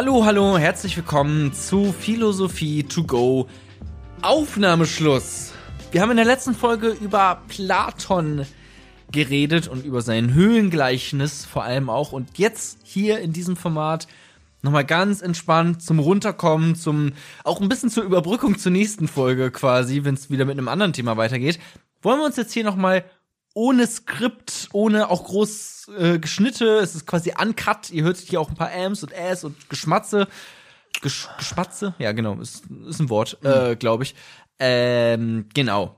Hallo, hallo, herzlich willkommen zu Philosophie to go Aufnahmeschluss. Wir haben in der letzten Folge über Platon geredet und über sein Höhlengleichnis vor allem auch und jetzt hier in diesem Format nochmal ganz entspannt zum Runterkommen, zum auch ein bisschen zur Überbrückung zur nächsten Folge quasi, wenn es wieder mit einem anderen Thema weitergeht. Wollen wir uns jetzt hier nochmal ohne Skript, ohne auch groß äh, Geschnitte, es ist quasi uncut, ihr hört hier auch ein paar Ams und Äs und Geschmatze. Gesch Geschmatze? Ja, genau, ist, ist ein Wort, mhm. äh, glaube ich. Ähm, genau.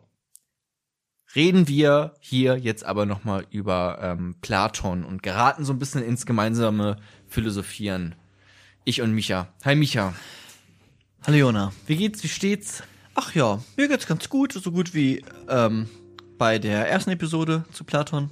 Reden wir hier jetzt aber nochmal über ähm, Platon und geraten so ein bisschen ins gemeinsame Philosophieren. Ich und Micha. Hi Micha. Hallo Jona. Wie geht's? Wie steht's? Ach ja, mir geht's ganz gut, so gut wie ähm, bei der ersten Episode zu Platon.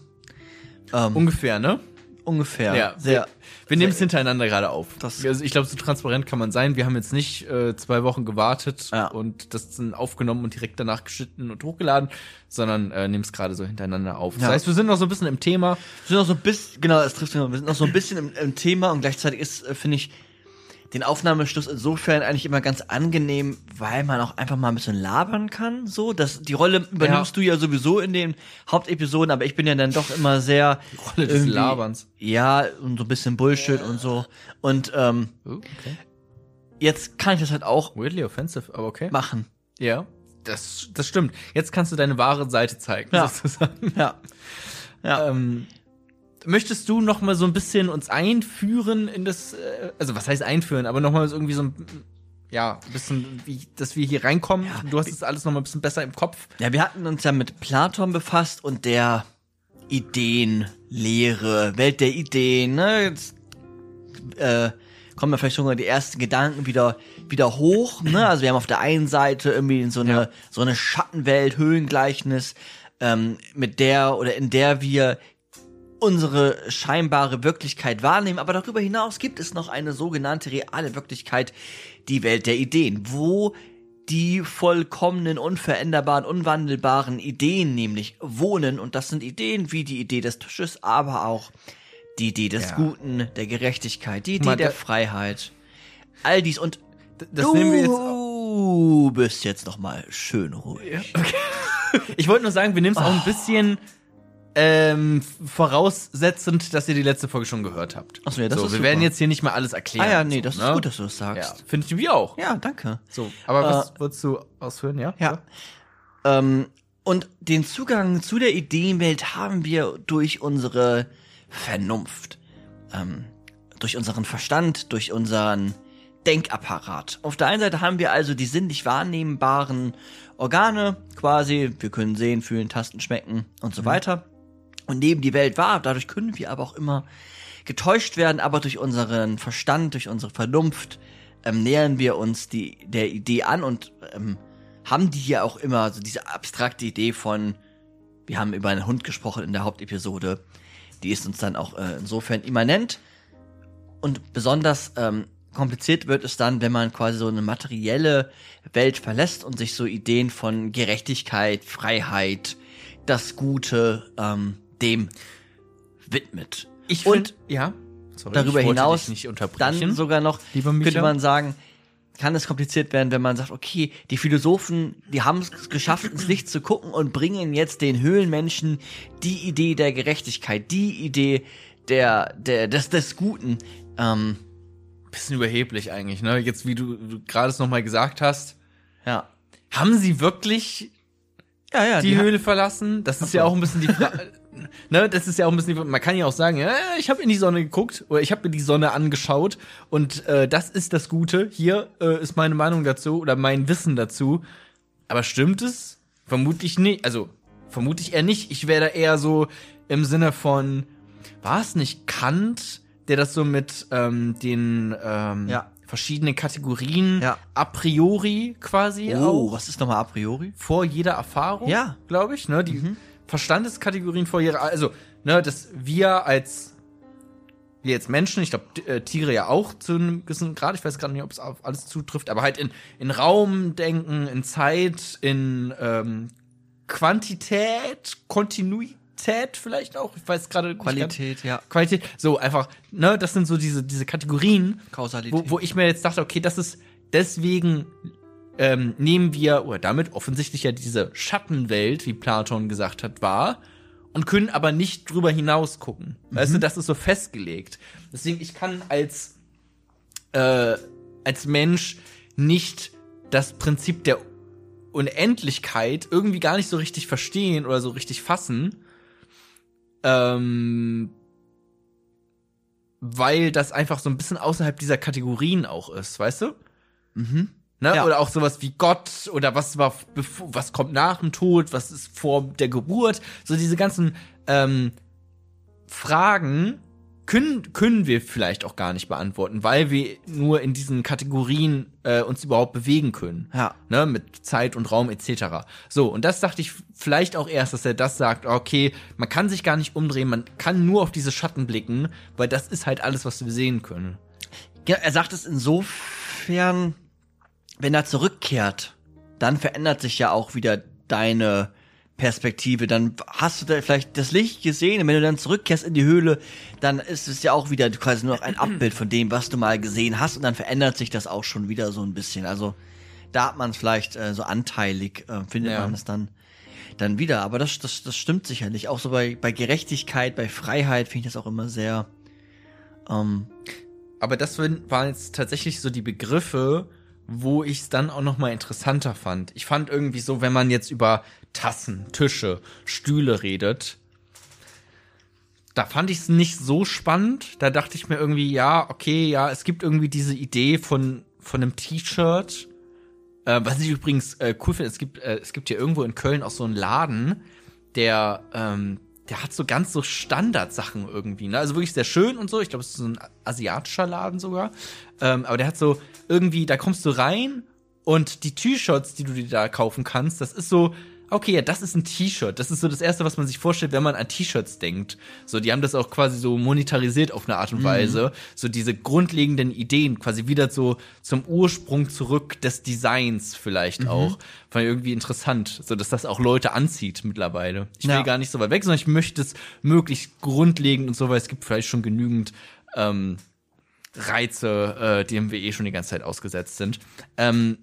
Ähm, ungefähr, ne? Ungefähr. Ja, sehr. Wir, wir nehmen es hintereinander gerade auf. Das also ich glaube, so transparent kann man sein. Wir haben jetzt nicht äh, zwei Wochen gewartet ja. und das dann aufgenommen und direkt danach geschnitten und hochgeladen, sondern äh, nehmen es gerade so hintereinander auf. Das ja. heißt, wir sind noch so ein bisschen im Thema. Wir sind noch so ein bisschen, genau, das trifft Wir sind noch so ein bisschen im, im Thema und gleichzeitig ist, äh, finde ich, den Aufnahmeschluss insofern eigentlich immer ganz angenehm, weil man auch einfach mal ein bisschen labern kann. So, das die Rolle übernimmst ja. du ja sowieso in den Hauptepisoden, aber ich bin ja dann doch immer sehr die Rolle des Laberns. Ja und so ein bisschen Bullshit und so und ähm, oh, okay. jetzt kann ich das halt auch weirdly offensive, aber okay machen. Ja, das das stimmt. Jetzt kannst du deine wahre Seite zeigen, ja. sozusagen. Ja. Ja. Ähm, möchtest du noch mal so ein bisschen uns einführen in das, äh, also was heißt einführen, aber noch mal irgendwie so ein, ja, ein bisschen, wie, dass wir hier reinkommen. Ja, du hast das alles noch mal ein bisschen besser im Kopf. Ja, wir hatten uns ja mit Platon befasst und der Ideenlehre, Welt der Ideen, ne? Jetzt, äh, kommen ja vielleicht schon mal die ersten Gedanken wieder wieder hoch, ne? Also wir haben auf der einen Seite irgendwie so eine ja. so eine Schattenwelt, Höhlengleichnis, ähm, mit der oder in der wir unsere scheinbare Wirklichkeit wahrnehmen, aber darüber hinaus gibt es noch eine sogenannte reale Wirklichkeit, die Welt der Ideen, wo die vollkommenen, unveränderbaren, unwandelbaren Ideen nämlich wohnen. Und das sind Ideen wie die Idee des Tisches, aber auch die Idee des ja. Guten, der Gerechtigkeit, die Idee Mal, der Freiheit. All dies und das du nehmen wir jetzt Du bist jetzt noch mal schön ruhig. Ja, okay. ich wollte nur sagen, wir nehmen es oh. auch ein bisschen ähm, voraussetzend, dass ihr die letzte Folge schon gehört habt. Achso, ja, das so, ist Wir super. werden jetzt hier nicht mal alles erklären. Ah ja, nee, das so, ist ne? gut, dass du das sagst. Ja, finde ich wie auch. Ja, danke. So, aber äh, was würdest du ausführen, ja? Ja. ja. Ähm, und den Zugang zu der Ideenwelt haben wir durch unsere Vernunft, ähm, durch unseren Verstand, durch unseren Denkapparat. Auf der einen Seite haben wir also die sinnlich wahrnehmbaren Organe, quasi, wir können sehen, fühlen, tasten, schmecken und so mhm. weiter und nehmen die Welt wahr. Dadurch können wir aber auch immer getäuscht werden, aber durch unseren Verstand, durch unsere Vernunft ähm, nähern wir uns die, der Idee an und ähm, haben die ja auch immer so diese abstrakte Idee von, wir haben über einen Hund gesprochen in der Hauptepisode, die ist uns dann auch äh, insofern immanent und besonders ähm, kompliziert wird es dann, wenn man quasi so eine materielle Welt verlässt und sich so Ideen von Gerechtigkeit, Freiheit, das Gute ähm, dem widmet. Ich und ja, sorry, darüber hinaus dann sogar noch könnte man sagen, kann es kompliziert werden, wenn man sagt, okay, die Philosophen, die haben es geschafft, ins Licht zu gucken und bringen jetzt den Höhlenmenschen die Idee der Gerechtigkeit, die Idee der, der, des, des Guten. Ähm, bisschen überheblich eigentlich, ne? Jetzt, wie du, du gerade es nochmal gesagt hast. Ja. Haben sie wirklich ja, ja, die, die Höhle verlassen? Das ist ja auch ein bisschen die Frage. ne, das ist ja auch ein bisschen, man kann ja auch sagen, ja, ich habe in die Sonne geguckt oder ich habe mir die Sonne angeschaut und äh, das ist das Gute. Hier äh, ist meine Meinung dazu oder mein Wissen dazu. Aber stimmt es? Vermutlich nicht. Also vermutlich eher nicht. Ich wäre da eher so im Sinne von, war es nicht Kant, der das so mit ähm, den ähm, ja. verschiedenen Kategorien ja. a priori quasi oh, auch. was ist nochmal a priori? Vor jeder Erfahrung, ja. glaube ich. Ne? Die, mhm. Verstandeskategorien vor ihrer, also, ne, dass wir als wir jetzt Menschen, ich glaube äh, Tiere ja auch zu einem gewissen Grad, ich weiß gerade nicht, ob es auf alles zutrifft, aber halt in, in Raum denken, in Zeit, in ähm, Quantität, Kontinuität, vielleicht auch. Ich weiß gerade Qualität, ja. Qualität. So einfach, ne, das sind so diese diese Kategorien, Kausalität. wo, wo ich mir jetzt dachte, okay, das ist deswegen ähm, nehmen wir oder damit offensichtlich ja diese Schattenwelt, wie Platon gesagt hat, wahr und können aber nicht drüber hinaus gucken. Weißt du, das ist so festgelegt. Deswegen ich kann als äh, als Mensch nicht das Prinzip der Unendlichkeit irgendwie gar nicht so richtig verstehen oder so richtig fassen. Ähm, weil das einfach so ein bisschen außerhalb dieser Kategorien auch ist, weißt du? Mhm. Ne? Ja. Oder auch sowas wie Gott oder was war was kommt nach dem Tod, was ist vor der Geburt, so diese ganzen ähm, Fragen können können wir vielleicht auch gar nicht beantworten, weil wir nur in diesen Kategorien äh, uns überhaupt bewegen können Ja. ne, mit Zeit und Raum etc. So, und das dachte ich vielleicht auch erst, dass er das sagt, okay, man kann sich gar nicht umdrehen, man kann nur auf diese Schatten blicken, weil das ist halt alles, was wir sehen können. Ja, er sagt es insofern, wenn er zurückkehrt, dann verändert sich ja auch wieder deine Perspektive. Dann hast du da vielleicht das Licht gesehen und wenn du dann zurückkehrst in die Höhle, dann ist es ja auch wieder quasi nur noch ein Abbild von dem, was du mal gesehen hast und dann verändert sich das auch schon wieder so ein bisschen. Also da hat man es vielleicht äh, so anteilig, äh, findet Ja. man es dann dann wieder. Aber das, das, das stimmt sicherlich. Auch so bei, bei Gerechtigkeit, bei Freiheit finde ich das auch immer sehr ähm, Aber das waren waren jetzt tatsächlich so die Begriffe, wo ich es dann auch noch mal interessanter fand. Ich fand irgendwie so, wenn man jetzt über Tassen, Tische, Stühle redet, da fand ich es nicht so spannend. Da dachte ich mir irgendwie, ja, okay, ja, es gibt irgendwie diese Idee von von einem T-Shirt. Äh, was ich übrigens äh, cool finde, es gibt äh, es gibt hier irgendwo in Köln auch so einen Laden, der ähm, der hat so ganz so Standardsachen irgendwie, ne? Also wirklich sehr schön und so. Ich glaube, es ist so ein asiatischer Laden sogar. Ähm, aber der hat so irgendwie, da kommst du rein und die T-Shirts, die du dir da kaufen kannst, das ist so, okay, ja, das ist ein T-Shirt. Das ist so das Erste, was man sich vorstellt, wenn man an T-Shirts denkt. So, die haben das auch quasi so monetarisiert auf eine Art und Weise. So diese grundlegenden Ideen quasi wieder so zum Ursprung zurück des Designs vielleicht auch. Fand ich irgendwie interessant, so dass das auch Leute anzieht mittlerweile. Ich will Ja. gar nicht so weit weg, sondern ich möchte es möglichst grundlegend und so, weil es gibt vielleicht schon genügend ähm, Reize, äh, dem wir eh schon die ganze Zeit ausgesetzt sind. Ähm,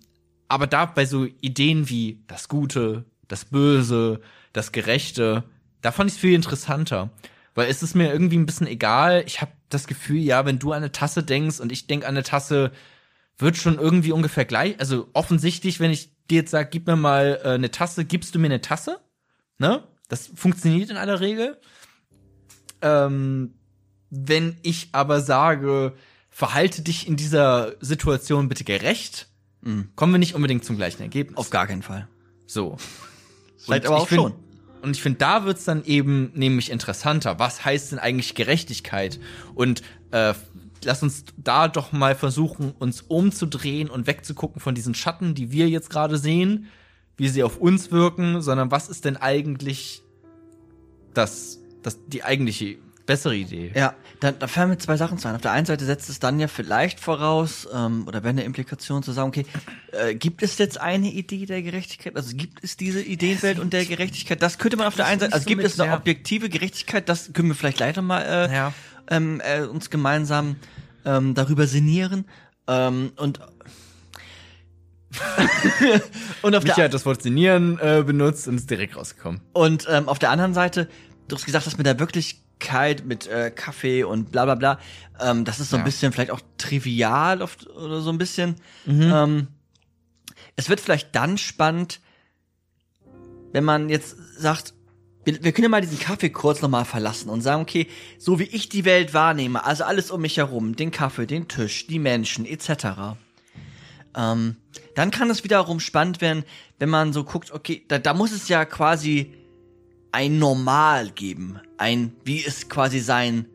aber da bei so Ideen wie das Gute, das Böse, das Gerechte, da fand ich es viel interessanter. Weil es ist mir irgendwie ein bisschen egal. Ich habe das Gefühl, ja, wenn du an eine Tasse denkst und ich denk an eine Tasse, wird schon irgendwie ungefähr gleich. Also offensichtlich, wenn ich dir jetzt sage, gib mir mal äh, eine Tasse, gibst du mir eine Tasse? Ne? Das funktioniert in aller Regel. Ähm, wenn ich aber sage, verhalte dich in dieser Situation bitte gerecht, kommen wir nicht unbedingt zum gleichen Ergebnis. auf gar keinen Fall. So. Vielleicht Und aber auch find- schon. Und ich finde, da wird's dann eben nämlich interessanter. Was heißt denn eigentlich Gerechtigkeit? Und äh, lass uns da doch mal versuchen, uns umzudrehen und wegzugucken von diesen Schatten, die wir jetzt gerade sehen, wie sie auf uns wirken, sondern was ist denn eigentlich das, das die eigentliche bessere Idee? Ja, da, da fallen mir zwei Sachen zu ein. Auf der einen Seite setzt es dann ja vielleicht voraus, ähm, oder wäre eine Implikation zu sagen, okay, äh, gibt es jetzt eine Idee der Gerechtigkeit? Also gibt es diese Ideenwelt und der Gerechtigkeit? Das könnte man auf der einen Seite, also so gibt es eine der- objektive Gerechtigkeit? Das können wir vielleicht noch mal äh, Ja. ähm, äh, uns gemeinsam ähm, darüber sinnieren. Ähm, und und auf der Micha hat das Wort Sinieren äh, benutzt und ist direkt rausgekommen. Und ähm, auf der anderen Seite, du hast gesagt, das mit der Wirklichkeit, mit äh, Kaffee und bla bla bla, ähm, das ist so ein Ja. bisschen vielleicht auch trivial oft oder so ein bisschen. Mhm. Ähm, es wird vielleicht dann spannend, wenn man jetzt sagt, wir, wir können ja mal diesen Kaffee kurz nochmal verlassen und sagen, okay, so wie ich die Welt wahrnehme, also alles um mich herum, den Kaffee, den Tisch, die Menschen etc. Ähm, dann kann es wiederum spannend werden, wenn man so guckt, okay, da, da muss es ja quasi ein Normal geben, ein, wie es quasi sein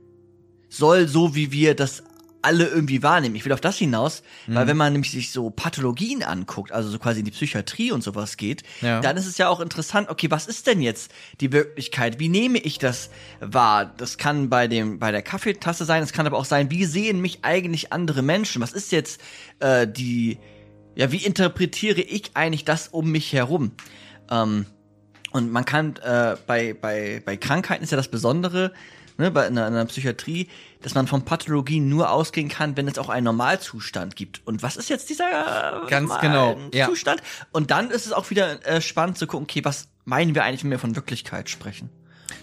soll, so wie wir das alle irgendwie wahrnehmen. Ich will auf das hinaus, weil wenn man nämlich sich so Pathologien anguckt, also so quasi in die Psychiatrie und sowas geht, Ja. dann ist es ja auch interessant, okay, was ist denn jetzt die Wirklichkeit? Wie nehme ich das wahr? Das kann bei dem, bei der Kaffeetasse sein, es kann aber auch sein, wie sehen mich eigentlich andere Menschen? Was ist jetzt äh, die, ja, wie interpretiere ich eigentlich das um mich herum? Ähm, Und man kann äh, bei, bei, bei Krankheiten ist ja das Besondere, ne, bei einer, einer Psychiatrie, dass man von Pathologien nur ausgehen kann, wenn es auch einen Normalzustand gibt. Und was ist jetzt dieser äh, Ganz genau, ja. Zustand? Und dann ist es auch wieder äh, spannend zu gucken, okay, was meinen wir eigentlich, wenn wir von Wirklichkeit sprechen?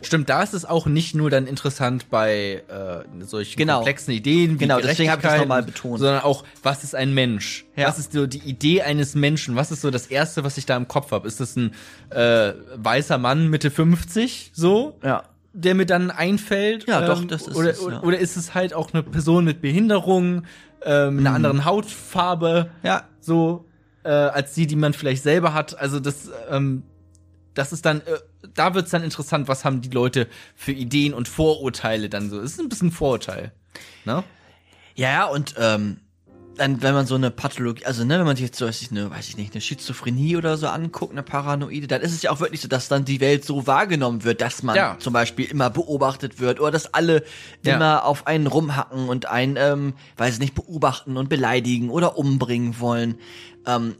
Stimmt, da ist es auch nicht nur dann interessant bei äh, solchen Genau. komplexen Ideen wie Genau, deswegen hab ich das nochmal betont. sondern auch, was ist ein Mensch? Ja. Was ist so die Idee eines Menschen? Was ist so das Erste, was ich da im Kopf habe? Ist das ein äh, weißer Mann Mitte 50 so? Ja. der mir dann einfällt. Ja, doch, das ist oder, es, ja. oder ist es halt auch eine Person mit Behinderung, ähm, einer anderen Hautfarbe, Ja. so äh, als die, die man vielleicht selber hat. Also das, ähm, das ist dann, äh, da wird's dann interessant, was haben die Leute für Ideen und Vorurteile dann so. Es ist ein bisschen Vorurteil. Ne? Ja, ja, und ähm, dann, wenn man so eine Pathologie, also ne, wenn man sich jetzt so, weiß ich, eine, weiß ich nicht, eine Schizophrenie oder so anguckt, eine Paranoide, dann ist es ja auch wirklich so, dass dann die Welt so wahrgenommen wird, dass man Ja. zum Beispiel immer beobachtet wird oder dass alle Ja. immer auf einen rumhacken und einen, ähm, weiß ich nicht, beobachten und beleidigen oder umbringen wollen. Ähm,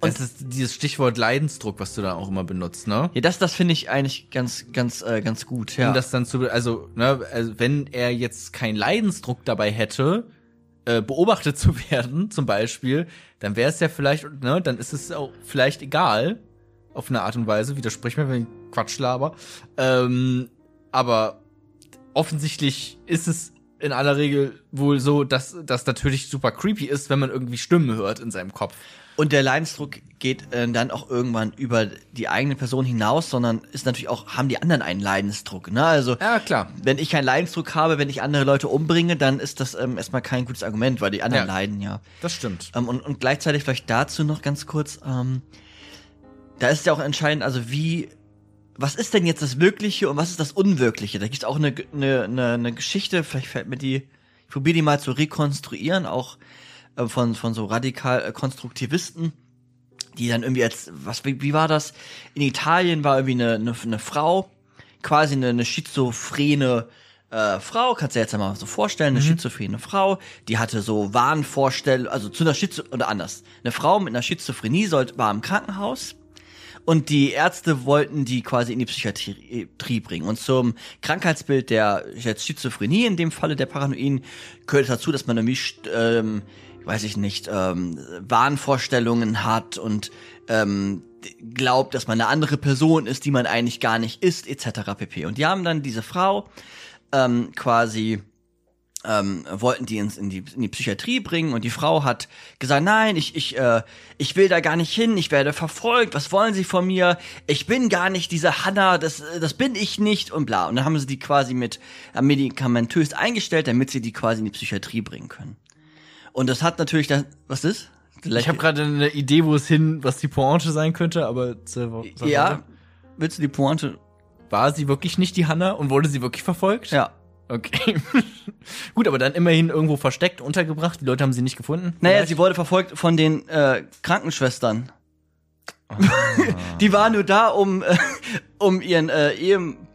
Und das ist dieses Stichwort Leidensdruck, was du da auch immer benutzt, ne? ja, das, das finde ich eigentlich ganz, ganz, äh, ganz gut, ja. Um das dann zu, also, ne, also wenn er jetzt keinen Leidensdruck dabei hätte, äh, beobachtet zu werden, zum Beispiel, dann wäre es ja vielleicht, ne, dann ist es auch vielleicht egal, auf eine Art und Weise, widersprich mir, wenn ich Quatsch laber. Ähm, aber offensichtlich ist es in aller Regel wohl so, dass das natürlich super creepy ist, wenn man irgendwie Stimmen hört in seinem Kopf. Und der Leidensdruck geht äh, dann auch irgendwann über die eigene Person hinaus, sondern ist natürlich auch, haben die anderen einen Leidensdruck. Ne? Also Ja, klar. wenn ich keinen Leidensdruck habe, wenn ich andere Leute umbringe, dann ist das ähm, erstmal kein gutes Argument, weil die anderen Ja. leiden ja. Das stimmt. Ähm, und, und gleichzeitig vielleicht dazu noch ganz kurz, ähm, da ist ja auch entscheidend, also wie, was ist denn jetzt das Wirkliche und was ist das Unwirkliche? Da gibt es auch eine, eine, eine, eine Geschichte, vielleicht fällt mir die, ich probiere die mal zu rekonstruieren, auch äh, von, von so radikal äh, Konstruktivisten, die dann irgendwie als, was, wie, wie war das? In Italien war irgendwie eine, eine, eine Frau, quasi eine, eine schizophrene äh, Frau, kannst du dir jetzt mal so vorstellen, eine schizophrene Frau, die hatte so Wahnvorstellungen, also zu einer Schizo oder anders. Eine Frau mit einer Schizophrenie sollte, war im Krankenhaus und die Ärzte wollten die quasi in die Psychiatrie bringen. Und zum Krankheitsbild der Schizophrenie, in dem Falle der Paranoiden, gehört dazu, dass man st- ähm, weiß ich nicht, ähm, Wahnvorstellungen hat und ähm, glaubt, dass man eine andere Person ist, die man eigentlich gar nicht ist, etc. pp. Und die haben dann diese Frau ähm, quasi ähm, wollten die ins, in, die, in die Psychiatrie bringen und die Frau hat gesagt, nein, ich, ich, äh, ich will da gar nicht hin, ich werde verfolgt, was wollen sie von mir? Ich bin gar nicht diese Hanna, das, das bin ich nicht und bla. Und dann haben sie die quasi mit äh, medikamentös eingestellt, damit sie die quasi in die Psychiatrie bringen können. Und das hat natürlich dann, was ist? Ich habe gerade eine Idee, wo es hin, was die Pointe sein könnte, aber sag Ja, willst du die Pointe? war sie wirklich nicht die Hanna und wurde sie wirklich verfolgt? Ja. Okay. Gut, aber dann immerhin irgendwo versteckt, untergebracht. Die Leute haben sie nicht gefunden. Naja, Vielleicht? sie wurde verfolgt von den äh, Krankenschwestern. die war nur da, um, äh, um ihren äh,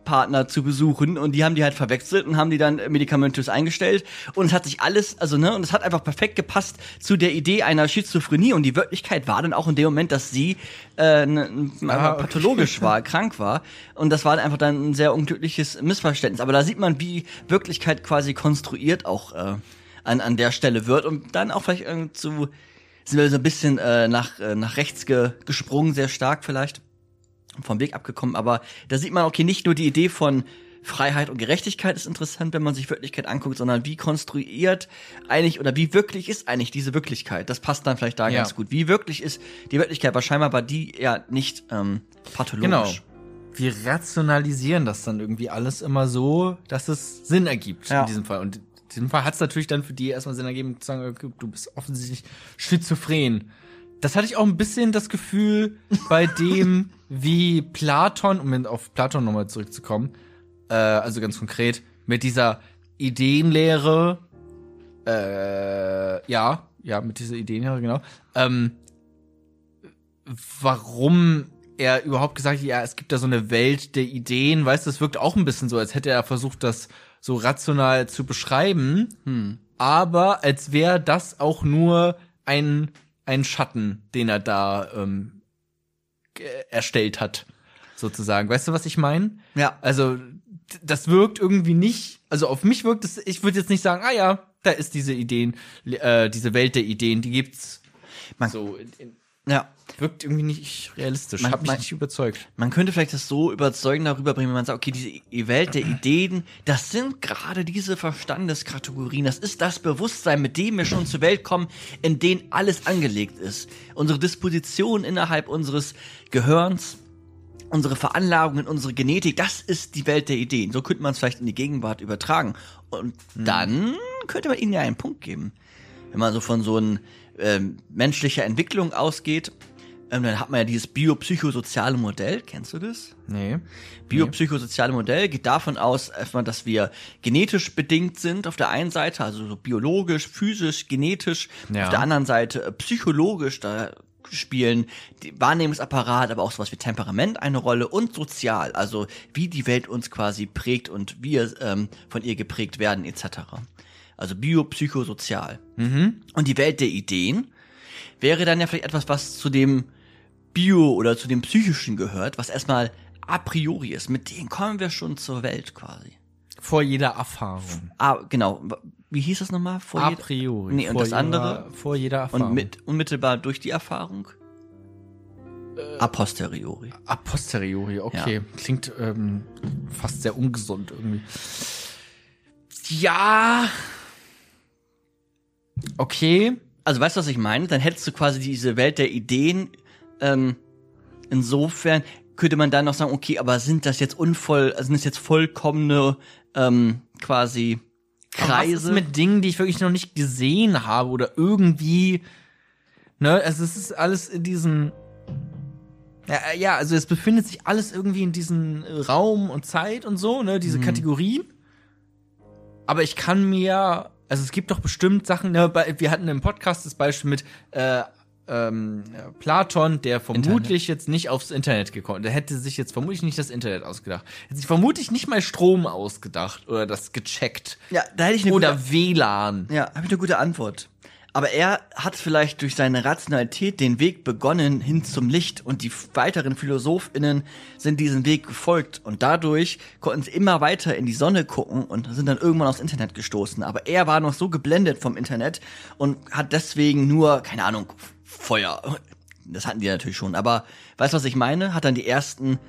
Ehepartner zu besuchen und die haben die halt verwechselt und haben die dann medikamentös eingestellt und es hat sich alles, also ne, und es hat einfach perfekt gepasst zu der Idee einer Schizophrenie und die Wirklichkeit war dann auch in dem Moment, dass sie äh, ne, Ah, okay. pathologisch war, krank war und das war einfach dann ein sehr unglückliches Missverständnis. Aber da sieht man, wie Wirklichkeit quasi konstruiert auch äh, an, an der Stelle wird und dann auch vielleicht äh, zu sind wir so ein bisschen äh, nach, äh, nach rechts ge gesprungen, sehr stark vielleicht, vom Weg abgekommen, aber da sieht man, okay, nicht nur die Idee von Freiheit und Gerechtigkeit ist interessant, wenn man sich Wirklichkeit anguckt, sondern wie konstruiert eigentlich oder wie wirklich ist eigentlich diese Wirklichkeit. Das passt dann vielleicht da Ja. ganz gut. Wie wirklich ist die Wirklichkeit? Weil scheinbar war die ja nicht ähm, pathologisch. Genau. Wir rationalisieren das dann irgendwie alles immer so, dass es Sinn ergibt Ja. in diesem Fall. Und in diesem Fall hat es natürlich dann für die erstmal Sinn ergeben, zu sagen, okay, du bist offensichtlich schizophren. Das hatte ich auch ein bisschen das Gefühl bei dem, wie Platon, um auf Platon nochmal zurückzukommen, äh, also ganz konkret, mit dieser Ideenlehre, äh, ja, ja, mit dieser Ideenlehre, genau, ähm, warum er überhaupt gesagt hat, ja, es gibt da so eine Welt der Ideen, weißt du, das wirkt auch ein bisschen so, als hätte er versucht, das so rational zu beschreiben, Hm. aber als wäre das auch nur ein, ein Schatten, den er da ähm, erstellt hat. sozusagen. Weißt du, was ich meine? Ja. Also, das wirkt irgendwie nicht, also auf mich wirkt es, ich würde jetzt nicht sagen, ah ja, da ist diese Ideen, äh, diese Welt der Ideen, die gibt's. Man- so, in, in, Ja. wirkt irgendwie nicht realistisch, Man- hat mich man- nicht überzeugt. Man könnte vielleicht das so überzeugend darüber bringen, wenn man sagt, okay, diese I- Welt der Ideen, das sind gerade diese Verstandeskategorien, das ist das Bewusstsein, mit dem wir schon zur Welt kommen, in dem alles angelegt ist. Unsere Disposition innerhalb unseres Gehirns, unsere Veranlagungen, unsere Genetik, das ist die Welt der Ideen. So könnte man es vielleicht in die Gegenwart übertragen. Und dann könnte man ihnen ja einen Punkt geben. Wenn man so von so einer ähm, menschlicher Entwicklung ausgeht, ähm, dann hat man ja dieses biopsychosoziale Modell. Kennst du das? Nee. Biopsychosoziale Modell geht davon aus, erstmal, dass wir genetisch bedingt sind auf der einen Seite, also so biologisch, physisch, genetisch, Ja. auf der anderen Seite äh, psychologisch, da spielen die Wahrnehmungsapparat, aber auch sowas wie Temperament eine Rolle und sozial, also wie die Welt uns quasi prägt und wir ähm, von ihr geprägt werden etc. Also biopsychosozial. Und die Welt der Ideen wäre dann ja vielleicht etwas, was zu dem Bio oder zu dem Psychischen gehört, was erstmal a priori ist. Mit denen kommen wir schon zur Welt quasi. Vor jeder Erfahrung. Ah, genau. Wie hieß das nochmal? Vor A priori. Nee, und vor das jeder, andere? Vor jeder Erfahrung. Und mit, unmittelbar durch die Erfahrung? A posteriori. A posteriori, okay. Klingt ähm, fast sehr ungesund irgendwie. Ja. Okay. Also weißt du, was ich meine? Dann hättest du quasi diese Welt der Ideen. Ähm, insofern könnte man dann noch sagen, okay, aber sind das jetzt unvoll, sind das jetzt vollkommene ähm, quasi Aber Was Kreise? ist mit Dingen, die ich wirklich noch nicht gesehen habe oder irgendwie, ne, also es ist alles in diesen, ja, äh, ja, also es befindet sich alles irgendwie in diesem Raum und Zeit und so, ne, diese Kategorien. Aber ich kann mir, also es gibt doch bestimmt Sachen, ne, wir hatten im Podcast das Beispiel mit, äh, ähm, äh, Platon, der vermutlich jetzt nicht aufs Internet gekommen, der hätte sich jetzt vermutlich nicht das Internet ausgedacht. Hätte sich vermutlich nicht mal Strom ausgedacht oder das gecheckt. ja, da hätte ich eine gute Oder WLAN. Ja, habe ich eine gute Antwort. Aber er hat vielleicht durch seine Rationalität den Weg begonnen hin zum Licht und die weiteren PhilosophInnen sind diesen Weg gefolgt und dadurch konnten sie immer weiter in die Sonne gucken und sind dann irgendwann aufs Internet gestoßen. Aber er war noch so geblendet vom Internet und hat deswegen nur, keine Ahnung, Feuer. Das hatten die natürlich schon. Aber weißt du, was ich meine? Hat dann die ersten,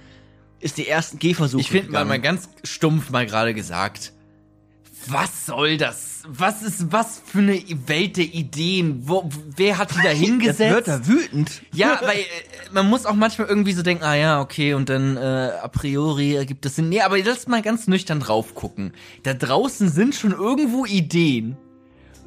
ist die ersten Gehversuche Ich finde mal, mal ganz stumpf mal gerade gesagt. Was soll das? Was ist was für eine Welt der Ideen? Wo, wer hat die da Jetzt hingesetzt? wird er wütend. Ja, weil äh, man muss auch manchmal irgendwie so denken, ah ja, okay, und dann äh, a priori ergibt es Sinn. Nee, aber lass mal ganz nüchtern drauf gucken. Da draußen sind schon irgendwo Ideen.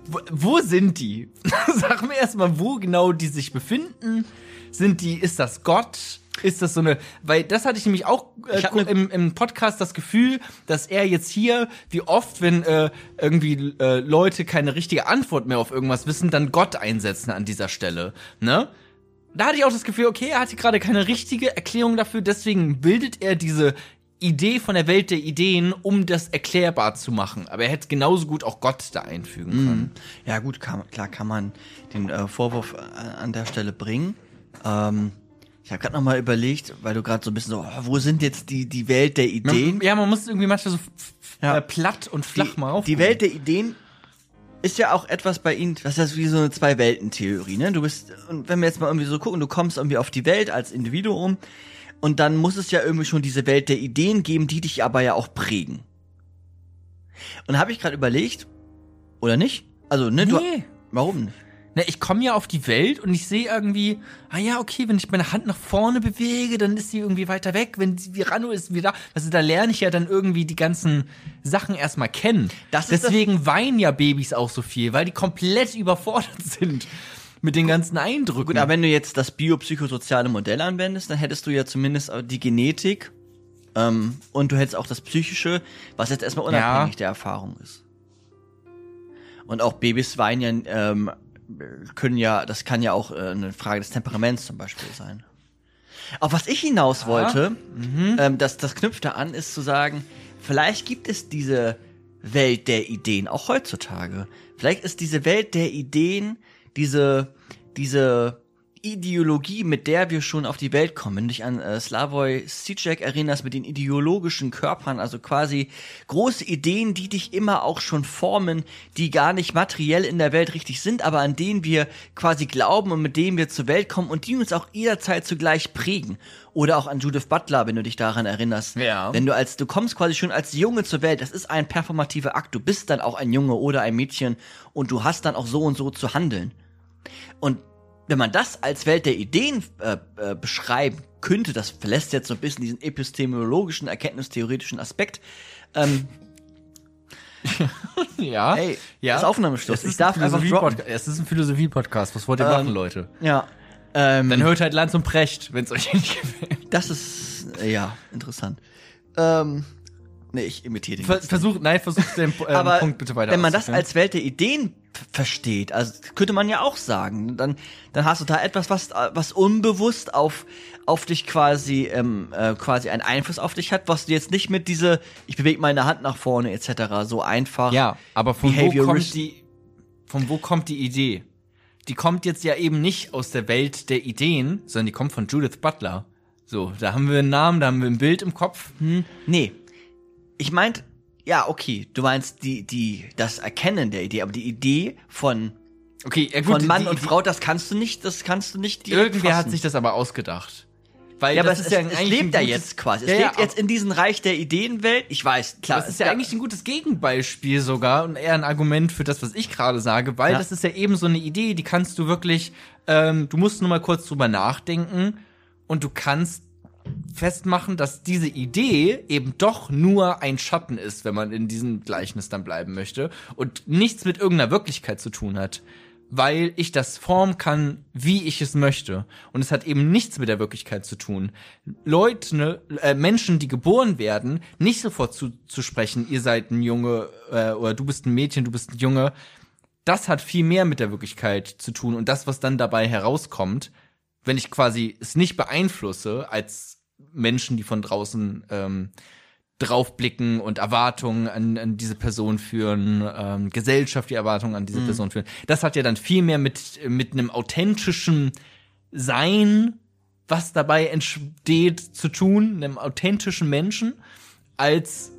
Wo, wo sind die? Sag mir erstmal, wo genau die sich befinden. Sind die, ist das Gott? Ist das so eine, weil das hatte ich nämlich auch äh, Ich ne- im, im Podcast das Gefühl, dass er jetzt hier, wie oft, wenn äh, irgendwie äh, Leute keine richtige Antwort mehr auf irgendwas wissen, dann Gott einsetzen an dieser Stelle, ne? Da hatte ich auch das Gefühl, okay, er hatte gerade keine richtige Erklärung dafür, deswegen bildet er diese Idee von der Welt der Ideen, um das erklärbar zu machen. Aber er hätte genauso gut auch Gott da einfügen können. Ja gut, kann, klar kann man den äh, Vorwurf äh, an der Stelle bringen. Ähm, ich habe gerade noch mal überlegt, weil du gerade so ein bisschen so, oh, wo sind jetzt die die Welt der Ideen? Ja, man muss irgendwie manchmal so Ja. äh, platt und flach die, mal auf. die Welt der Ideen ist ja auch etwas bei ihnen, was ist wie so eine Zwei-Welten-Theorie, ne? Du bist, und wenn wir jetzt mal irgendwie so gucken, du kommst irgendwie auf die Welt als Individuum und dann muss es ja irgendwie schon diese Welt der Ideen geben, die dich aber ja auch prägen. Und habe ich gerade überlegt, oder nicht? Also, ne, du. Nee. Warum nicht? Ne, ich komme ja auf die Welt und ich sehe irgendwie, ah ja, okay, wenn ich meine Hand nach vorne bewege, dann ist sie irgendwie weiter weg. Wenn sie Virano ist wieder, also da lerne ich ja dann irgendwie die ganzen Sachen erstmal kennen. Das Deswegen weinen ja Babys auch so viel, weil die komplett überfordert sind mit den ganzen Eindrücken. Gut, aber wenn du jetzt das biopsychosoziale Modell anwendest, dann hättest du ja zumindest die Genetik ähm, und du hättest auch das Psychische, was jetzt erstmal unabhängig Ja. der Erfahrung ist. Und auch Babys weinen ja, ähm, können ja, das kann ja auch äh, eine Frage des Temperaments zum Beispiel sein. Auf was ich hinaus wollte, ähm, das, das knüpft da an, ist zu sagen, vielleicht gibt es diese Welt der Ideen auch heutzutage. Vielleicht ist diese Welt der Ideen diese, diese Ideologie, mit der wir schon auf die Welt kommen. Wenn du dich an äh, Slavoj Zizek erinnerst, mit den ideologischen Körpern, also quasi große Ideen, die dich immer auch schon formen, die gar nicht materiell in der Welt richtig sind, aber an denen wir quasi glauben und mit denen wir zur Welt kommen und die uns auch jederzeit zugleich prägen. Oder auch an Judith Butler, wenn du dich daran erinnerst. Ja. Wenn du als, du kommst quasi schon als Junge zur Welt, das ist ein performativer Akt. Du bist dann auch ein Junge oder ein Mädchen und du hast dann auch so und so zu handeln. Und wenn man das als Welt der Ideen äh, äh, beschreiben könnte, das verlässt jetzt so ein bisschen diesen epistemologischen, erkenntnistheoretischen Aspekt. Ähm, Ja. Hey, ja. das ist Aufnahmeschluss. Es ist Ich darf ein einfach Philosophie-Podcast. Es ist ein Philosophie-Podcast. Was wollt ihr Ähm, machen, Leute? ja, ähm, Dann hört halt Lanz und Precht, wenn es euch nicht gefällt. das ist äh, ja interessant. Ähm, nee, ich imitiere den. Ver versuch, nein, versuch den ähm, Aber Punkt bitte weiter wenn man das als Welt der Ideen versteht, also könnte man ja auch sagen, dann, dann hast du da etwas, was, was unbewusst auf, auf dich quasi, ähm, äh, quasi einen Einfluss auf dich hat, was du jetzt nicht mit diese, ich bewege meine Hand nach vorne etc. so einfach. Ja, aber von wo kommt die, von wo kommt die Idee? Die kommt jetzt ja eben nicht aus der Welt der Ideen, sondern die kommt von Judith Butler. So, da haben wir einen Namen, da haben wir ein Bild im Kopf. Nee. Ich meint, ja, okay, du meinst die, die, das Erkennen der Idee, aber die Idee von, Okay, ja gut, von Mann die, und die, Frau, das kannst du nicht, das kannst du nicht direkt Irgendwer hat fassen. sich das aber ausgedacht. Weil Ja, aber es, ist ja es, lebt ja jetzt quasi. Es Ja, ja, lebt jetzt in diesem Reich der Ideenwelt. Ich weiß, klar. Das ist ja eigentlich ein gutes Gegenbeispiel sogar und eher ein Argument für das, was ich gerade sage, weil Ja. das ist ja eben so eine Idee, die kannst du wirklich, ähm, du musst nur mal kurz drüber nachdenken und du kannst festmachen, dass diese Idee eben doch nur ein Schatten ist, wenn man in diesem Gleichnis dann bleiben möchte und nichts mit irgendeiner Wirklichkeit zu tun hat. Weil ich das formen kann, wie ich es möchte. Und es hat eben nichts mit der Wirklichkeit zu tun. Leute, äh, Menschen, die geboren werden, nicht sofort zu, zu sprechen, ihr seid ein Junge äh, oder du bist ein Mädchen, du bist ein Junge, das hat viel mehr mit der Wirklichkeit zu tun. Und das, was dann dabei herauskommt, wenn ich quasi es nicht beeinflusse als Menschen, die von draußen ähm, draufblicken und Erwartungen an, an diese Person führen, ähm, Gesellschaft die Erwartungen an diese Person führen. Das hat ja dann viel mehr mit, mit einem authentischen Sein, was dabei entsteht, zu tun, einem authentischen Menschen, als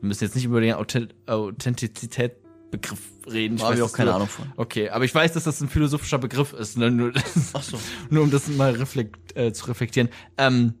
wir müssen jetzt nicht über den Authent Authentizitätsbegriff reden. Ich Hab ich auch keine Ahnung von. Okay, aber ich weiß, dass das ein philosophischer Begriff ist, ne? nur, Ach so. nur um das mal reflekt, äh, zu reflektieren. Ähm,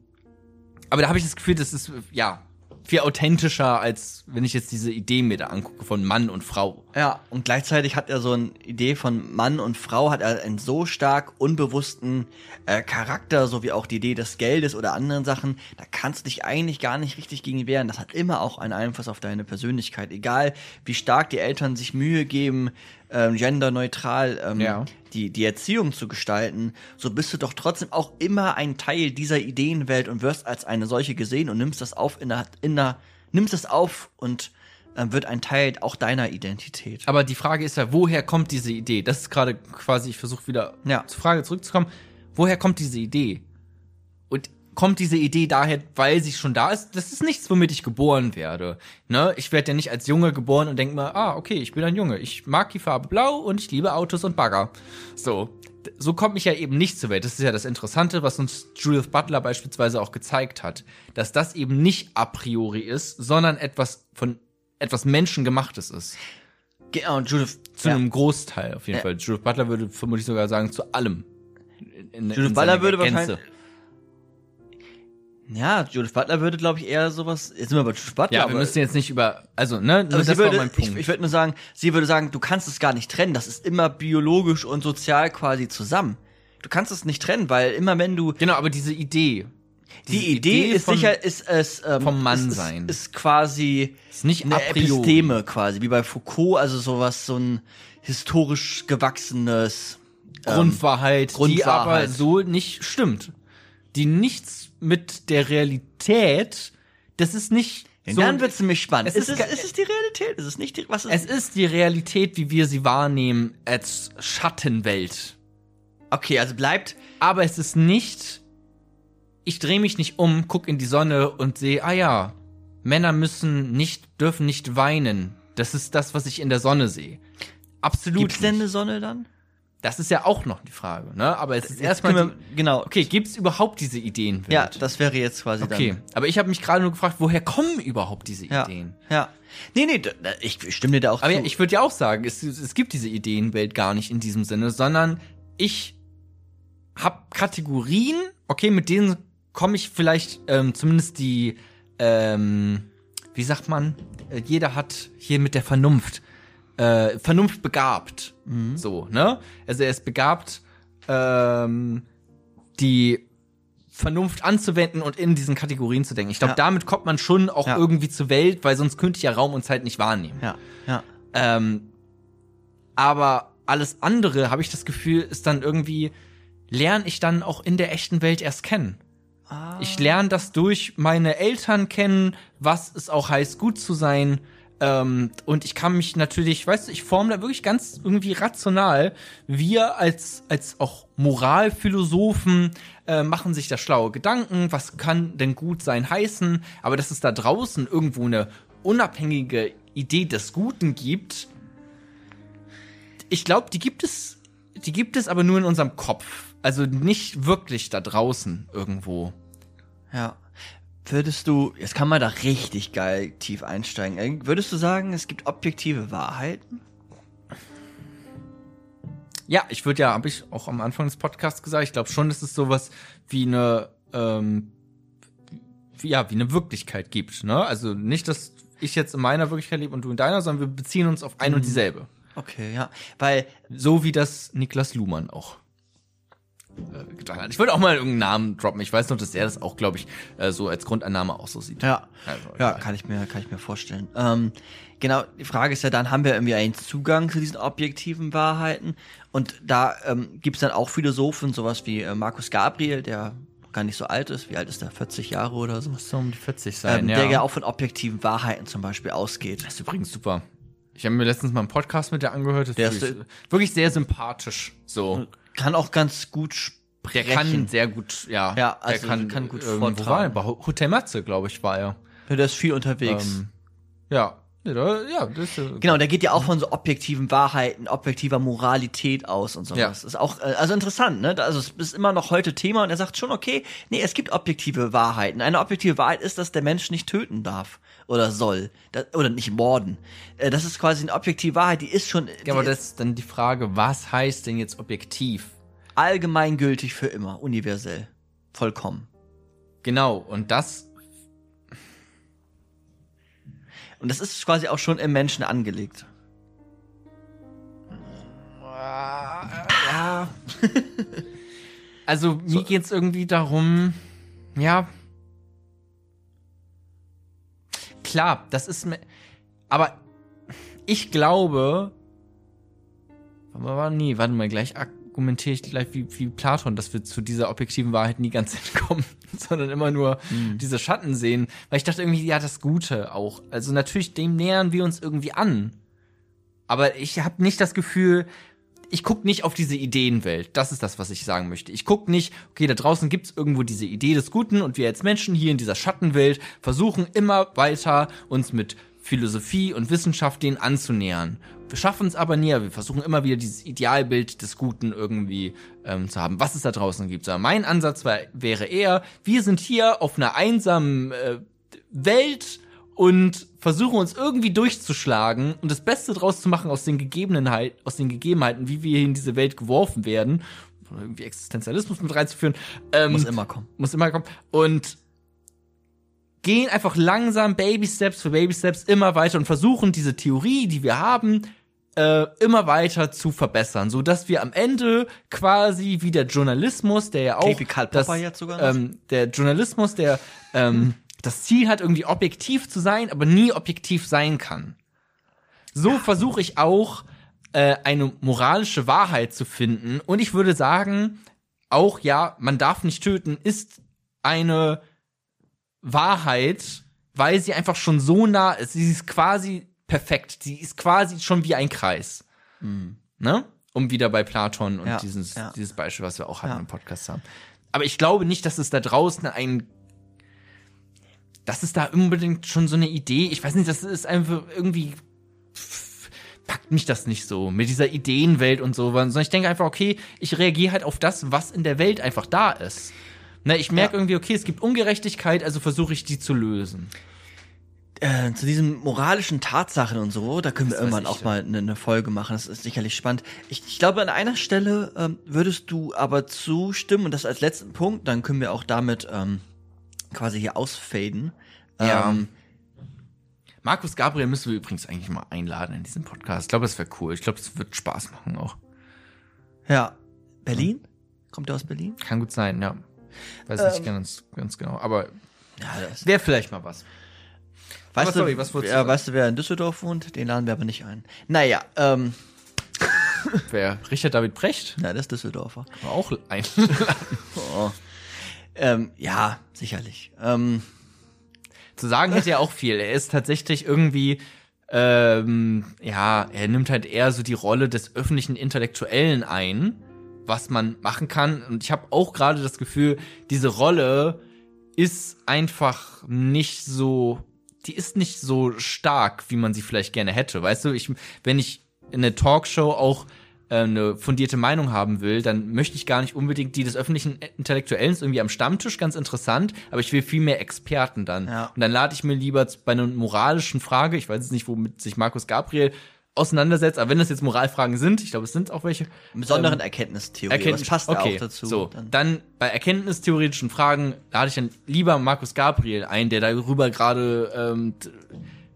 aber da habe ich das Gefühl, das ist ja viel authentischer, als wenn ich jetzt diese Idee mir da angucke von Mann und Frau. Ja, und gleichzeitig hat er so eine Idee von Mann und Frau, hat er einen so stark unbewussten äh, Charakter, so wie auch die Idee des Geldes oder anderen Sachen, da kannst du dich eigentlich gar nicht richtig gegen wehren. Das hat immer auch einen Einfluss auf deine Persönlichkeit. Egal, wie stark die Eltern sich Mühe geben, ähm, genderneutral ähm, Ja. die, die Erziehung zu gestalten, so bist du doch trotzdem auch immer ein Teil dieser Ideenwelt und wirst als eine solche gesehen und nimmst das auf in der, in der nimmst das auf und wird ein Teil auch deiner Identität. Aber die Frage ist ja, woher kommt diese Idee? Das ist gerade quasi, ich versuche wieder Ja. zur Frage zurückzukommen. Woher kommt diese Idee? Und kommt diese Idee daher, weil sie schon da ist? Das ist nichts, womit ich geboren werde. Ne? Ich werde ja nicht als Junge geboren und denke mir, ah, okay, ich bin ein Junge. Ich mag die Farbe blau und ich liebe Autos und Bagger. So. So kommt mich ja eben nicht zur Welt. Das ist ja das Interessante, was uns Judith Butler beispielsweise auch gezeigt hat. Dass das eben nicht a priori ist, sondern etwas von etwas Menschengemachtes ist. Genau, und Judith, Zu ja. einem Großteil auf jeden Ja. Fall. Judith Butler würde vermutlich sogar sagen, zu allem. In, in, Judith in Butler würde Gänze. wahrscheinlich- ja, Judith Butler würde, glaube ich, eher sowas. Jetzt sind wir bei Judith Butler. Ja, wir müssen jetzt nicht über, also, ne, aber das war würde, mein ich, Punkt. ich würde nur sagen, sie würde sagen, du kannst es gar nicht trennen. Das ist immer biologisch und sozial quasi zusammen. Du kannst es nicht trennen, weil immer wenn du genau, aber diese Idee. Die diese Idee, ist von- sicher, ist es ähm, vom ist, Mannsein. ist, ist quasi Ist nicht eine. Episteme quasi, wie bei Foucault, also sowas, so ein historisch gewachsenes ähm, Grundwahrheit, die Grundwahrheit. aber so nicht stimmt. Die nichts mit der Realität, das ist nicht so. dann wird's nämlich spannend. Es ist, ist es, ist es die Realität? Ist es nicht die, was ist es ist die Realität, wie wir sie wahrnehmen, als Schattenwelt. Okay, also bleibt Aber es ist nicht, ich drehe mich nicht um, guck in die Sonne und sehe, ah ja, Männer müssen nicht, dürfen nicht weinen. Das ist das, was ich in der Sonne sehe. Absolut. Gibt's denn nicht. eine Sonne dann? Das ist ja auch noch die Frage, ne? Aber es ist Jetzt erstmal können wir- die- genau. Okay, gibt es überhaupt diese Ideenwelt? Ja, das wäre jetzt quasi Okay, dann. aber ich habe mich gerade nur gefragt, woher kommen überhaupt diese Ja. Ideen? Ja. Nee, nee, ich stimme dir da auch Aber zu. ja, ich würde ja auch sagen, es, es gibt diese Ideenwelt gar nicht in diesem Sinne, sondern ich habe Kategorien, okay, mit denen komme ich vielleicht ähm, zumindest die, ähm, wie sagt man, Äh, jeder hat hier mit der Vernunft, äh, Vernunft begabt, so, ne? Also er ist begabt, ähm, die Vernunft anzuwenden und in diesen Kategorien zu denken. Ich glaube, Ja. damit kommt man schon auch Ja. irgendwie zur Welt, weil sonst könnte ich ja Raum und Zeit nicht wahrnehmen. ja, ja. Ähm, aber alles andere, habe ich das Gefühl, ist dann irgendwie, lerne ich dann auch in der echten Welt erst kennen. Ah. Ich lerne das durch meine Eltern kennen, was es auch heißt, gut zu sein. Ähm, und ich kann mich natürlich, weißt du, ich forme da wirklich ganz irgendwie rational. Wir als, als auch Moralphilosophen äh, machen sich da schlaue Gedanken, was kann denn gut sein heißen, aber dass es da draußen irgendwo eine unabhängige Idee des Guten gibt, ich glaube, die gibt es, die gibt es aber nur in unserem Kopf. Also nicht wirklich da draußen irgendwo. Ja. Würdest du, jetzt kann man da richtig geil tief einsteigen. Äh, Würdest du sagen, es gibt objektive Wahrheiten? Ja, ich würde ja, habe ich auch am Anfang des Podcasts gesagt, ich glaube schon, dass es sowas wie eine, ähm, ja, wie eine Wirklichkeit gibt. Ne? Also nicht, dass ich jetzt in meiner Wirklichkeit lebe und du in deiner, sondern wir beziehen uns auf ein und dieselbe. Okay, ja. Weil, So wie das Niklas Luhmann auch äh, getan hat. Ich würde auch mal irgendeinen Namen droppen. Ich weiß noch, dass er das auch, glaube ich, äh, so als Grundannahme auch so sieht. ja, Also, ja, kann ich mir, kann ich mir vorstellen. Ähm, genau, die Frage ist ja dann, haben wir irgendwie einen Zugang zu diesen objektiven Wahrheiten? Und da ähm, gibt's dann auch Philosophen, sowas wie äh, Markus Gabriel, der gar nicht so alt ist. Wie alt ist der? 40 Jahre oder so? Muss so um die 40 sein, Ähm, ja. Der ja auch von objektiven Wahrheiten zum Beispiel ausgeht. Das ist übrigens super. Ich habe mir letztens mal einen Podcast mit der angehört. Das Der ist wirklich sehr sympathisch. So. Kann auch ganz gut Der sprechen. kann sehr gut, ja. Ja, also der kann, kann gut irgendwo vortragen. war er? Bei Ho- Hotel Matze, glaube ich, war er. Ja, der ist viel unterwegs. Ähm, ja. Ja, da- ja, das ist, Genau, der geht ja auch von so objektiven Wahrheiten, objektiver Moralität aus und sowas. Ja. Das ist auch, äh, also interessant, ne? Also es ist immer noch heute Thema und er sagt schon, okay, nee, es gibt objektive Wahrheiten. Eine objektive Wahrheit ist, dass der Mensch nicht töten darf oder soll. Das, oder nicht morden. Äh, Das ist quasi eine objektive Wahrheit, die ist schon ja, aber das ist dann die Frage, was heißt denn jetzt objektiv? allgemeingültig für immer, universell. Vollkommen. Genau, und das, Und das ist quasi auch schon im Menschen angelegt. ja. also mir geht's irgendwie darum, ja. Klar, das ist mir, aber ich glaube, aber nee, warte mal, gleich argumentiere ich gleich wie, wie Platon, dass wir zu dieser objektiven Wahrheit nie ganz entkommen, sondern immer nur diese Schatten sehen, weil ich dachte irgendwie, ja, das Gute auch. Also natürlich, dem nähern wir uns irgendwie an. Aber ich habe nicht das Gefühl, ich guck nicht auf diese Ideenwelt. Das ist das, was ich sagen möchte. Ich guck nicht, okay, da draußen gibt's irgendwo diese Idee des Guten und wir als Menschen hier in dieser Schattenwelt versuchen immer weiter uns mit Philosophie und Wissenschaft denen anzunähern. Wir schaffen es aber nie, wir versuchen immer wieder dieses Idealbild des Guten irgendwie ähm, zu haben, was es da draußen gibt. Aber mein Ansatz war, wäre eher, wir sind hier auf einer einsamen äh, Welt und versuchen uns irgendwie durchzuschlagen und das Beste draus zu machen aus den Gegebenheiten, aus den Gegebenheiten, wie wir in diese Welt geworfen werden, irgendwie Existenzialismus mit reinzuführen. Ähm, Muss immer kommen. muss immer kommen. Und gehen einfach langsam, Baby Steps für Baby Steps, immer weiter und versuchen diese Theorie, die wir haben, äh, immer weiter zu verbessern, so dass wir am Ende quasi wie der Journalismus, der ja auch das, ähm, der Journalismus, der ähm, das Ziel hat, irgendwie objektiv zu sein, aber nie objektiv sein kann. So versuche ich auch äh, eine moralische Wahrheit zu finden. Und ich würde sagen, auch ja, man darf nicht töten, ist eine Wahrheit, weil sie einfach schon so nah ist. Sie ist quasi perfekt. Sie ist quasi schon wie ein Kreis. Ne? Um wieder bei Platon und Ja, dieses, ja. dieses Beispiel, was wir auch hatten Ja. im Podcast haben. Aber ich glaube nicht, dass es da draußen ein das ist da unbedingt schon so eine Idee. Ich weiß nicht, das ist einfach irgendwie packt mich das nicht so mit dieser Ideenwelt und so, sondern ich denke einfach, okay, ich reagiere halt auf das, was in der Welt einfach da ist. Ne, ich merke Ja. irgendwie, okay, es gibt Ungerechtigkeit, also versuche ich die zu lösen. Äh, zu diesen moralischen Tatsachen und so, da können wir Das weiß irgendwann auch mal eine, eine Folge machen. Das ist sicherlich spannend. Ich, ich glaube, an einer Stelle ähm, würdest du aber zustimmen und das als letzten Punkt, dann können wir auch damit ähm, quasi hier ausfaden. Ja. Ähm, Markus Gabriel müssen wir übrigens eigentlich mal einladen in diesen Podcast. Ich glaube, das wäre cool. Ich glaube, es wird Spaß machen auch. ja. Berlin? Kommt der aus Berlin? Kann gut sein, ja. Weiß nicht ganz, ganz genau. Aber Ja, wäre vielleicht mal was. Weißt Aber du, sorry, was wolltest du ja, sagen? weißt du, wer in Düsseldorf wohnt? Den laden wir aber nicht ein. Naja, ähm, Wer? Richard David Precht? na, das ist Düsseldorfer. War auch ein. Oh. Ähm, ja, sicherlich. Ähm, Zu sagen hätte er auch viel. Er ist tatsächlich irgendwie, ähm, ja, er nimmt halt eher so die Rolle des öffentlichen Intellektuellen ein, was man machen kann. Und ich habe auch gerade das Gefühl, diese Rolle ist einfach nicht so, die ist nicht so stark, wie man sie vielleicht gerne hätte. Weißt du, ich, wenn ich in der Talkshow auch äh, eine fundierte Meinung haben will, dann möchte ich gar nicht unbedingt die des öffentlichen Intellektuellen irgendwie am Stammtisch, ganz interessant, aber ich will viel mehr Experten dann. Ja. Und dann lade ich mir lieber bei einer moralischen Frage, ich weiß jetzt nicht, womit sich Markus Gabriel auseinandersetzt, aber wenn das jetzt Moralfragen sind, ich glaube, es sind auch welche. mit besonderen ähm, Erkenntnistheorie. Erkenntnis, passt okay, auch dazu. So, Dann- dann, bei erkenntnistheoretischen Fragen lade ich dann lieber Markus Gabriel ein, der darüber gerade ähm,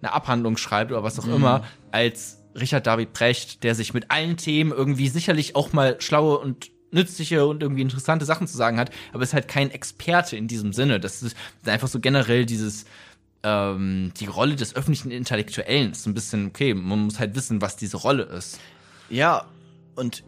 eine Abhandlung schreibt oder was auch Mhm. immer, als Richard David Precht, der sich mit allen Themen irgendwie sicherlich auch mal schlaue und nützliche und irgendwie interessante Sachen zu sagen hat, aber ist halt kein Experte in diesem Sinne. Das ist einfach so generell dieses ähm, die Rolle des öffentlichen Intellektuellen ist so ein bisschen okay. Man muss halt wissen, was diese Rolle ist. Ja, und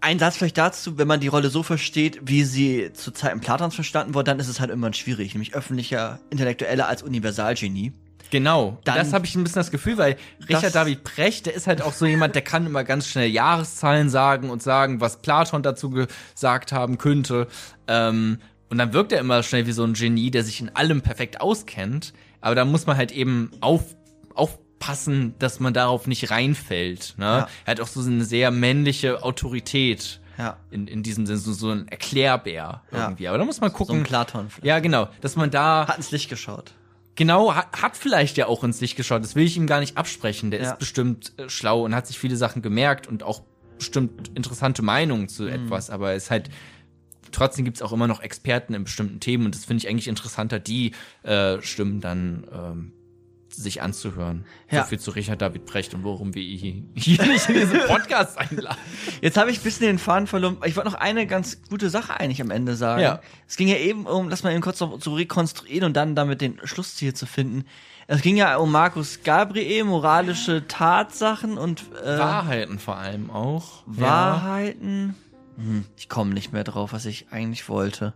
ein Satz vielleicht dazu, wenn man die Rolle so versteht, wie sie zu Zeiten Platons verstanden wurde, dann ist es halt irgendwann schwierig, nämlich öffentlicher Intellektueller als Universalgenie. Genau, Dann- das habe ich ein bisschen das Gefühl, weil Richard David Precht, der ist halt auch so jemand, der kann immer ganz schnell Jahreszahlen sagen und sagen, was Platon dazu gesagt haben könnte. Ähm, und dann wirkt er immer schnell wie so ein Genie, der sich in allem perfekt auskennt. Aber da muss man halt eben auf, aufpassen, dass man darauf nicht reinfällt. Ne? Ja. Er hat auch so eine sehr männliche Autorität. Ja. In, in diesem Sinne, so, so ein Erklärbär Ja. irgendwie. Aber da muss man So gucken. ein Platon vielleicht. ja, genau, dass man da Hat ins Licht geschaut. Genau, hat, hat vielleicht ja auch ins Licht geschaut. Das will ich ihm gar nicht absprechen. Der Ja. ist bestimmt äh, schlau und hat sich viele Sachen gemerkt und auch bestimmt interessante Meinungen zu etwas. Aber es ist halt, trotzdem gibt's auch immer noch Experten in bestimmten Themen und das finde ich eigentlich interessanter, die äh, Stimmen dann ähm, sich anzuhören. Ja. So viel zu Richard David Precht und worum wir ihn hier nicht in diesen Podcast einladen. Jetzt habe ich ein bisschen den Faden verloren. Ich wollte noch eine ganz gute Sache eigentlich am Ende sagen. Ja. Es ging ja eben um, lass mal eben kurz noch zu rekonstruieren und dann damit den Schlussziel zu finden. Es ging ja um Markus Gabriel, moralische Tatsachen und äh, Wahrheiten vor allem auch. Wahrheiten. Hm, ich komme nicht mehr drauf, was ich eigentlich wollte.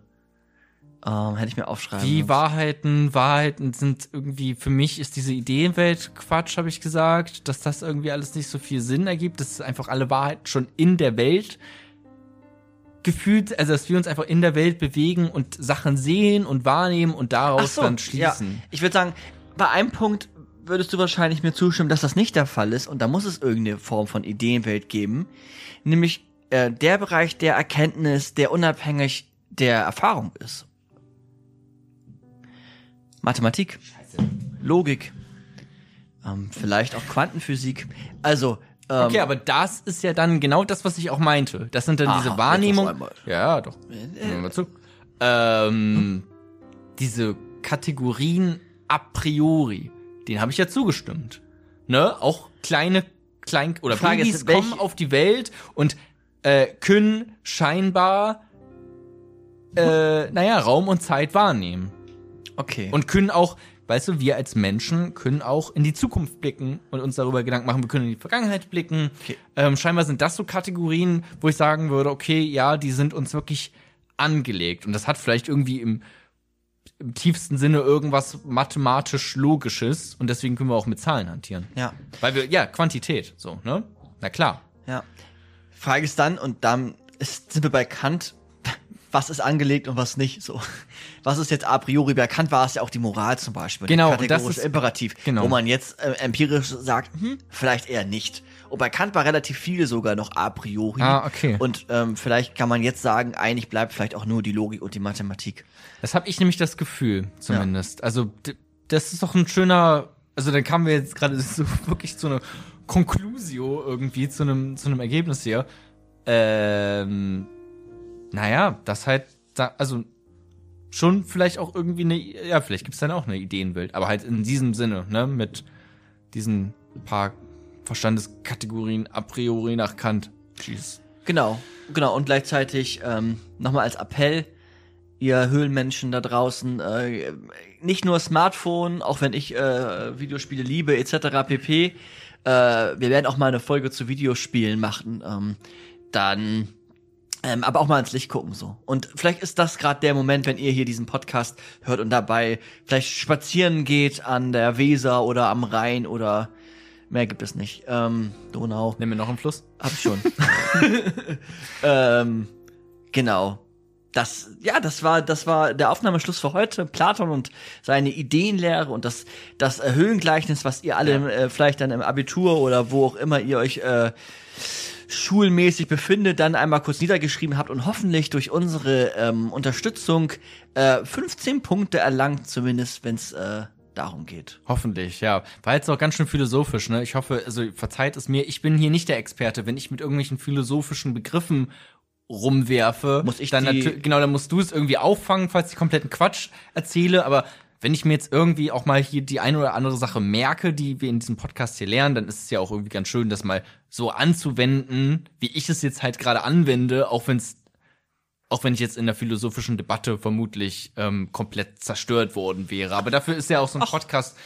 Ähm, hätte ich mir aufschreiben Die müssen. Wahrheiten, Wahrheiten sind irgendwie, für mich ist diese Ideenwelt Quatsch, habe ich gesagt, dass das irgendwie alles nicht so viel Sinn ergibt, dass einfach alle Wahrheiten schon in der Welt gefühlt, also dass wir uns einfach in der Welt bewegen und Sachen sehen und wahrnehmen und daraus dann schließen. Ja. Ich würde sagen, bei einem Punkt würdest du wahrscheinlich mir zustimmen, dass das nicht der Fall ist und da muss es irgendeine Form von Ideenwelt geben, nämlich äh, der Bereich der Erkenntnis, der unabhängig der Erfahrung ist. Mathematik, Logik, ähm, vielleicht auch Quantenphysik. Also ähm, Okay, aber das ist ja dann genau das, was ich auch meinte. Das sind dann Aha, diese jetzt Wahrnehmung. auf einmal. Ja, doch. Hören wir mal zu. Ähm, diese Kategorien a priori, denen habe ich ja zugestimmt. Ne? Auch kleine, klein oder Frage Babys ist, welche- kommen auf die Welt und äh, können scheinbar äh, naja, Raum und Zeit wahrnehmen. okay. Und können auch, weißt du, wir als Menschen können auch in die Zukunft blicken und uns darüber Gedanken machen. Wir können in die Vergangenheit blicken. Okay. Ähm, scheinbar sind das so Kategorien, wo ich sagen würde, okay, ja, die sind uns wirklich angelegt. Und das hat vielleicht irgendwie im, im tiefsten Sinne irgendwas mathematisch-logisches. Und deswegen können wir auch mit Zahlen hantieren. ja. Weil wir, ja, Quantität, so, ne? Na klar. Ja. Frage ist dann, und dann ist, sind wir bei Kant, was ist angelegt und was nicht. So, was ist jetzt a priori? Bei Kant war es ja auch die Moral zum Beispiel. Genau, der und das ist- Imperativ, genau. wo man jetzt äh, empirisch sagt, hm, vielleicht eher nicht. Und bei Kant war relativ viel sogar noch a priori. Ah, okay. Und ähm, vielleicht kann man jetzt sagen, eigentlich bleibt vielleicht auch nur die Logik und die Mathematik. Das habe ich nämlich das Gefühl, zumindest. Also, d- das ist doch ein schöner. Also, dann kamen wir jetzt gerade so wirklich zu einer Conclusio irgendwie, zu einem, zu einem Ergebnis hier. Ähm, naja, das halt, da, also schon vielleicht auch irgendwie eine, ja, vielleicht gibt's dann auch eine Ideenwelt, aber halt in diesem Sinne, ne, mit diesen paar Verstandeskategorien a priori nach Kant. Jeez. Genau, genau. Und gleichzeitig ähm, nochmal als Appell, ihr Höhlenmenschen da draußen, äh, nicht nur Smartphone, auch wenn ich äh, Videospiele liebe, etc. pp. Äh, wir werden auch mal eine Folge zu Videospielen machen. Ähm, dann ähm, aber auch mal ins Licht gucken so. Und vielleicht ist das gerade der Moment, wenn ihr hier diesen Podcast hört und dabei vielleicht spazieren geht an der Weser oder am Rhein oder mehr gibt es nicht. Ähm, Donau. Nimm mir noch einen Fluss. Hab ich schon. ähm, genau. Das, ja, das war, das war der Aufnahmeschluss für heute. Platon und seine Ideenlehre und das, das Höhlengleichnis, was ihr alle äh, vielleicht dann im Abitur oder wo auch immer ihr euch äh, schulmäßig befindet, dann einmal kurz niedergeschrieben habt und hoffentlich durch unsere ähm, Unterstützung äh, 15 Punkte erlangt, zumindest wenn es äh, darum geht. Hoffentlich, ja. War jetzt auch ganz schön philosophisch, ne? Ich hoffe, also verzeiht es mir, ich bin hier nicht der Experte. Wenn ich mit irgendwelchen philosophischen Begriffen rumwerfe, Muss ich dann genau, dann musst du es irgendwie auffangen, falls ich kompletten Quatsch erzähle, aber wenn ich mir jetzt irgendwie auch mal hier die eine oder andere Sache merke, die wir in diesem Podcast hier lernen, dann ist es ja auch irgendwie ganz schön, das mal so anzuwenden, wie ich es jetzt halt gerade anwende, auch wenn es auch wenn ich jetzt in der philosophischen Debatte vermutlich ähm, komplett zerstört worden wäre. Aber dafür ist ja auch so ein Podcast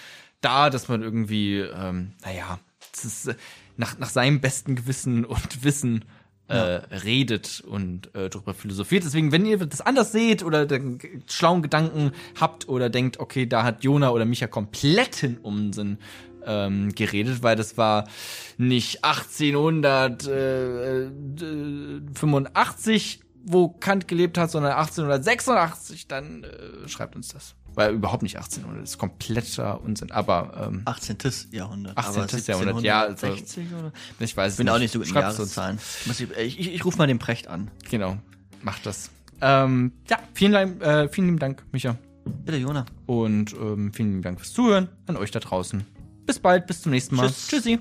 da, dass man irgendwie, ähm, naja, ist, äh, nach, nach seinem besten Gewissen und Wissen äh, redet und äh, darüber philosophiert. Deswegen, wenn ihr das anders seht oder den schlauen Gedanken habt oder denkt, okay, da hat Jona oder Micha kompletten Unsinn ähm, geredet, weil das war nicht 1885, wo Kant gelebt hat, sondern 1886, dann äh, schreibt uns das. Weil überhaupt nicht 1800, das ist kompletter Unsinn. Aber ähm, 18. Jahrhundert. 18. aber Jahrhundert, ja, also- 1760 oder? ich weiß es Ich bin auch nicht so gut in uns. Jahreszahlen. Muss Ich, ich, ich, ich rufe mal den Precht an. Genau, macht das. Ähm, ja, vielen, äh, vielen lieben Dank, Micha. Bitte, Jona. Und ähm, vielen lieben Dank fürs Zuhören an euch da draußen. Bis bald, bis zum nächsten Mal. Tschüss. Tschüssi.